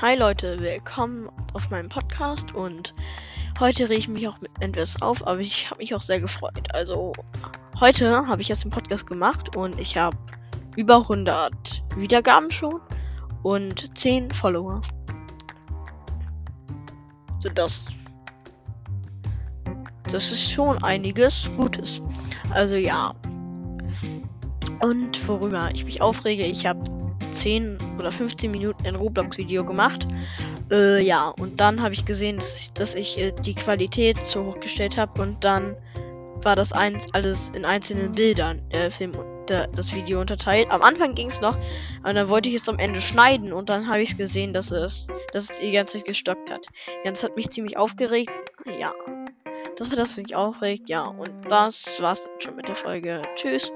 Hi Leute, willkommen auf meinem Podcast und heute rege ich mich auch mit etwas auf, aber ich habe mich auch sehr gefreut. Also heute habe ich jetzt den Podcast gemacht und ich habe über 100 Wiedergaben schon und 10 Follower. So das das ist schon einiges Gutes. Also ja. Und worüber ich mich aufrege, ich habe 10 oder 15 Minuten ein Roblox-Video gemacht. Äh, ja, und dann habe ich gesehen, dass ich, dass ich äh, die Qualität zu hoch gestellt habe und dann war das eins alles in einzelnen Bildern, der Film und der, das Video unterteilt. Am Anfang ging es noch, aber dann wollte ich es am Ende schneiden und dann habe ich gesehen, dass es, dass es die ganze Zeit gestockt hat. Ganz hat mich ziemlich aufgeregt. Ja. Das war das, was mich aufregt. Ja, und das war's dann schon mit der Folge. Tschüss.